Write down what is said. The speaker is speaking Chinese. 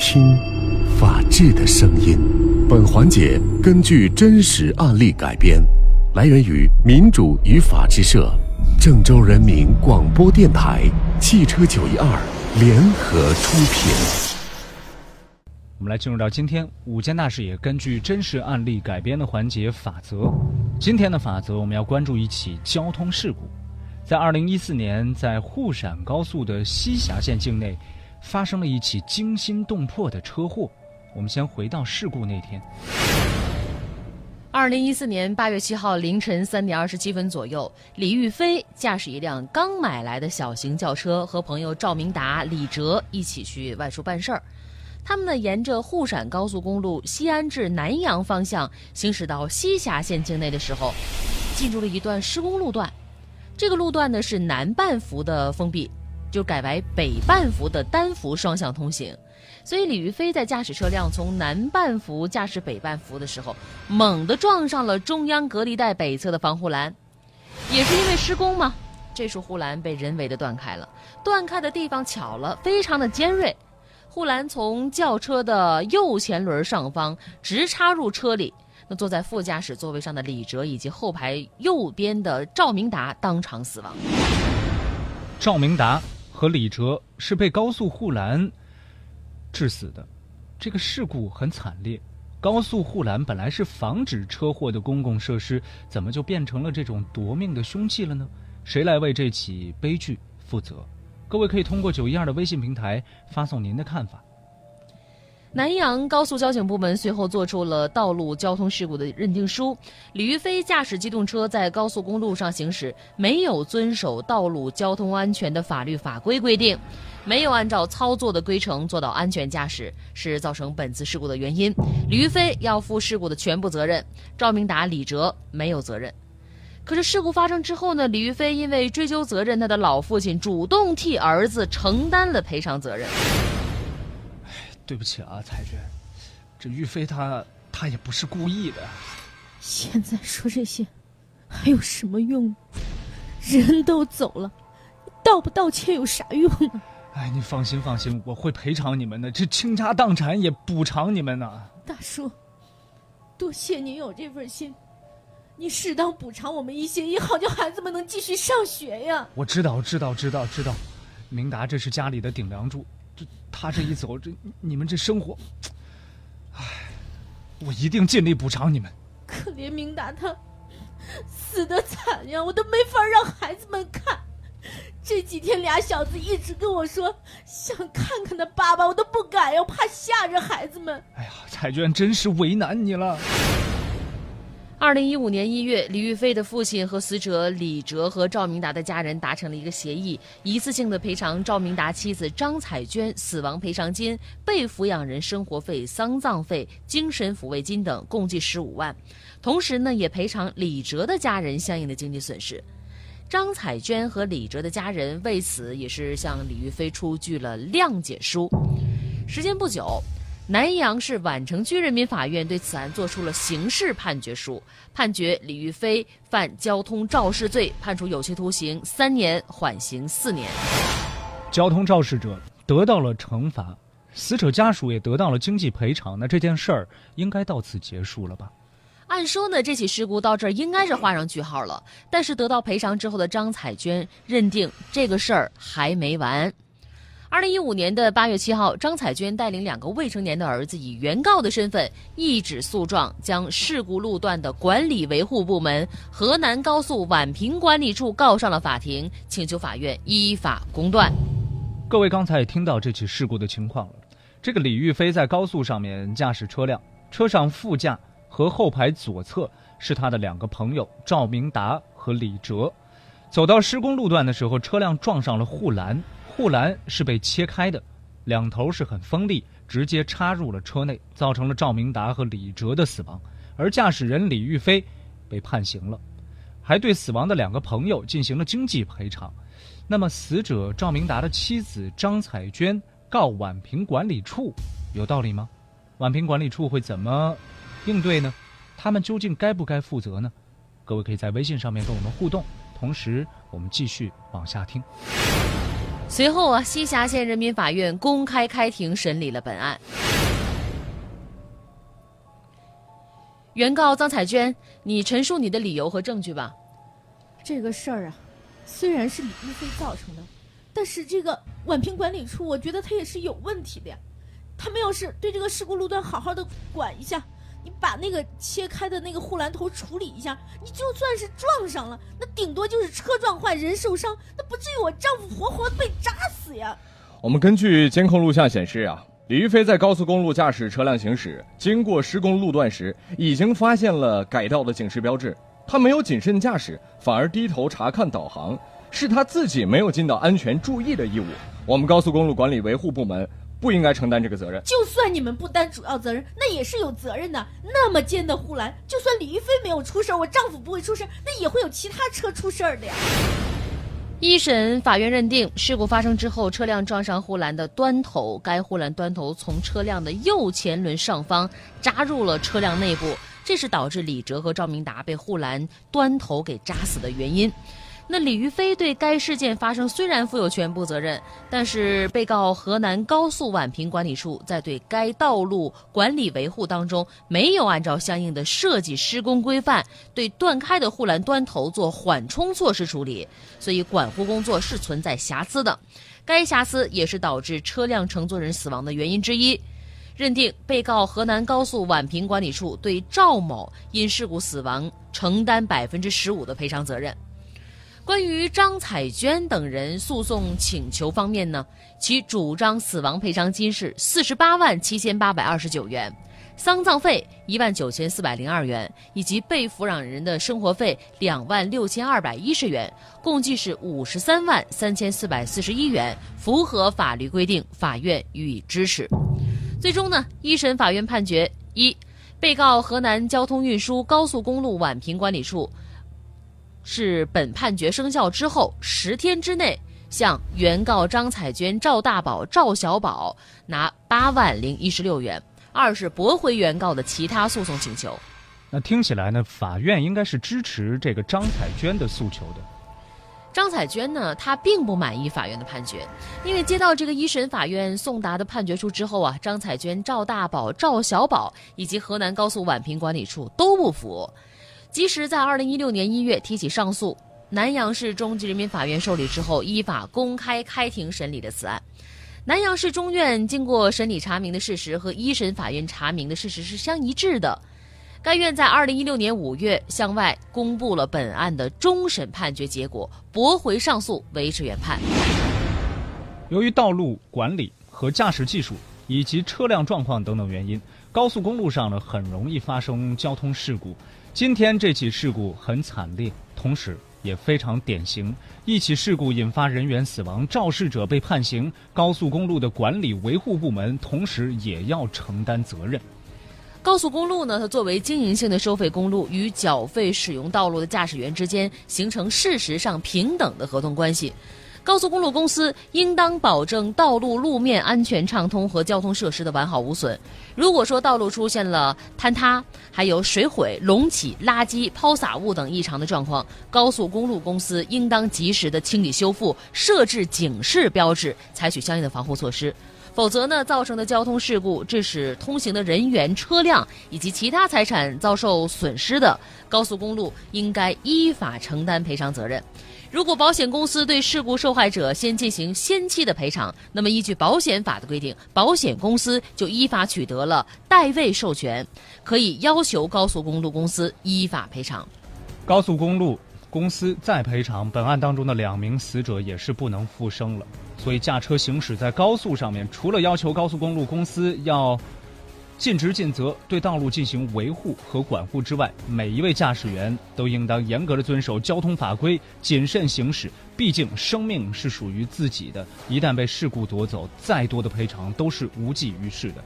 听，法治的声音。本环节根据真实案例改编，来源于民主与法治社、郑州人民广播电台、汽车九一二联合出品。我们来进入到今天五件大事也根据真实案例改编的环节法则。今天的法则，我们要关注一起交通事故。在二零一四年，在沪陕高速的西峡县境内，发生了一起惊心动魄的车祸。我们先回到事故那天。二零一四年八月七号凌晨三点二十七分左右，李玉飞驾驶一辆刚买来的小型轿车，和朋友赵明达、李哲一起去外出办事儿。他们呢，沿着沪陕高速公路西安至南阳方向行驶到西峡县境内的时候，进入了一段施工路段。这个路段呢是南半幅的封闭，就改为北半幅的单幅双向通行。所以李玉飞在驾驶车辆从南半幅驾驶北半幅的时候，猛地撞上了中央隔离带北侧的防护栏。也是因为施工嘛，这束护栏被人为的断开了。断开的地方巧了，非常的尖锐。护栏从轿车的右前轮上方直插入车里。那坐在副驾驶座位上的李哲以及后排右边的赵明达当场死亡。赵明达和李哲是被高速护栏致死的，这个事故很惨烈。高速护栏本来是防止车祸的公共设施，怎么就变成了这种夺命的凶器了呢？谁来为这起悲剧负责？各位可以通过九一二的微信平台发送您的看法。南阳高速交警部门随后作出了道路交通事故的认定书。李玉飞驾驶机动车在高速公路上行驶，没有遵守道路交通安全的法律法规规定，没有按照操作的规程做到安全驾驶，是造成本次事故的原因。李玉飞要负事故的全部责任，赵明达、李哲没有责任。可是事故发生之后呢？李玉飞因为追究责任，他的老父亲主动替儿子承担了赔偿责任。对不起啊，彩娟，这玉飞他他也不是故意的。现在说这些还有什么用？人都走了，道不道歉有啥用啊？哎，你放心放心，我会赔偿你们的，这倾家荡产也补偿你们呢。大叔，多谢您有这份心，你适当补偿我们一些，也好叫孩子们能继续上学呀。我知道，知道，知道，知道。明达这是家里的顶梁柱。他这一走，这你们这生活，唉，我一定尽力补偿你们。可怜明达，他死的惨呀，我都没法让孩子们看。这几天俩小子一直跟我说想看看他爸爸，我都不敢，我怕吓着孩子们。哎呀，彩娟真是为难你了。二零一五年一月，李玉飞的父亲和死者李哲和赵明达的家人达成了一个协议，一次性的赔偿赵明达妻子张彩娟死亡赔偿金、被抚养人生活费、丧葬费、精神抚慰金等，共计十五万。同时呢，也赔偿李哲的家人相应的经济损失。张彩娟和李哲的家人为此也是向李玉飞出具了谅解书。时间不久。南阳市宛城区人民法院对此案作出了刑事判决书，判决李玉飞犯交通肇事罪，判处有期徒刑三年，缓刑四年。交通肇事者得到了惩罚，死者家属也得到了经济赔偿，那这件事儿应该到此结束了吧？按说呢，这起事故到这儿应该是画上句号了。但是得到赔偿之后的张彩娟认定这个事儿还没完。二零一五年的八月七号，张彩娟带领两个未成年的儿子，以原告的身份一纸诉状，将事故路段的管理维护部门河南高速宛平管理处告上了法庭，请求法院依法公断。各位刚才也听到这起事故的情况了。这个李玉飞在高速上面驾驶车辆，车上副驾和后排左侧是他的两个朋友赵明达和李哲。走到施工路段的时候，车辆撞上了护栏。护栏是被切开的，两头是很锋利，直接插入了车内，造成了赵明达和李哲的死亡，而驾驶人李玉飞被判刑了，还对死亡的两个朋友进行了经济赔偿。那么，死者赵明达的妻子张彩娟告宛平管理处，有道理吗？宛平管理处会怎么应对呢？他们究竟该不该负责呢？各位可以在微信上面跟我们互动，同时我们继续往下听。随后啊，西峡县人民法院公开开庭审理了本案。原告张彩娟，你陈述你的理由和证据吧。这个事儿啊，虽然是李玉飞造成的，但是这个宛平管理处，我觉得他也是有问题的呀。他们要是对这个事故路段好好的管一下，你把那个切开的那个护栏头处理一下，你就算是撞上了，那顶多就是车撞坏人受伤，那不至于我丈夫活活被扎死呀。我们根据监控录像显示啊，李玉飞在高速公路驾驶车辆行驶，经过施工路段时，已经发现了改道的警示标志。他没有谨慎驾驶，反而低头查看导航，是他自己没有尽到安全注意的义务。我们高速公路管理维护部门不应该承担这个责任。就算你们不担主要责任，那也是有责任的。那么尖的护栏，就算李玉飞没有出事，我丈夫不会出事，那也会有其他车出事儿的呀。一审法院认定，事故发生之后，车辆撞上护栏的端头，该护栏端头从车辆的右前轮上方扎入了车辆内部。这是导致李哲和赵明达被护栏端头给扎死的原因。那李玉飞对该事件发生虽然负有全部责任，但是被告河南高速宛平管理处在对该道路管理维护当中，没有按照相应的设计施工规范，对断开的护栏端头做缓冲措施处理，所以管护工作是存在瑕疵的。该瑕疵也是导致车辆乘坐人死亡的原因之一。认定被告河南高速宛平管理处对赵某因事故死亡承担百分之十五的赔偿责任。关于张彩娟等人诉讼请求方面呢，其主张死亡赔偿金是四十八万七千八百二十九元，丧葬费一万九千四百零二元，以及被抚养人的生活费两万六千二百一十元，共计是五十三万三千四百四十一元，符合法律规定，法院予以支持。最终呢，一审法院判决：一，被告河南交通运输高速公路宛平管理处是本判决生效之后十天之内向原告张彩娟、赵大宝、赵小宝拿八万零一十六元；二是驳回原告的其他诉讼请求。那听起来呢，法院应该是支持这个张彩娟的诉求的。张彩娟呢，她并不满意法院的判决，因为接到这个一审法院送达的判决书之后啊，张彩娟、赵大宝、赵小宝以及河南高速宛平管理处都不服，即使在二零一六年一月提起上诉，南阳市中级人民法院受理之后，依法公开开庭审理了此案。南阳市中院经过审理查明的事实和一审法院查明的事实是相一致的。该院在二零一六年五月向外公布了本案的终审判决结果，驳回上诉，维持原判。由于道路管理和驾驶技术以及车辆状况等等原因，高速公路上呢很容易发生交通事故。今天这起事故很惨烈，同时也非常典型。一起事故引发人员死亡，肇事者被判刑，高速公路的管理维护部门同时也要承担责任。高速公路呢，它作为经营性的收费公路，与缴费使用道路的驾驶员之间形成事实上平等的合同关系。高速公路公司应当保证道路路面安全畅通和交通设施的完好无损。如果说道路出现了坍塌、还有水毁、隆起、垃圾抛洒物等异常的状况，高速公路公司应当及时的清理修复，设置警示标志，采取相应的防护措施。否则呢，造成的交通事故致使通行的人员、车辆以及其他财产遭受损失的，高速公路应该依法承担赔偿责任。如果保险公司对事故受害者先进行先期的赔偿，那么依据保险法的规定，保险公司就依法取得了代位授权，可以要求高速公路公司依法赔偿。高速公路公司再赔偿，本案当中的两名死者也是不能复生了。所以，驾车行驶在高速上面，除了要求高速公路公司要尽职尽责，对道路进行维护和管护之外，每一位驾驶员都应当严格的遵守交通法规，谨慎行驶。毕竟，生命是属于自己的，一旦被事故夺走，再多的赔偿都是无济于事的。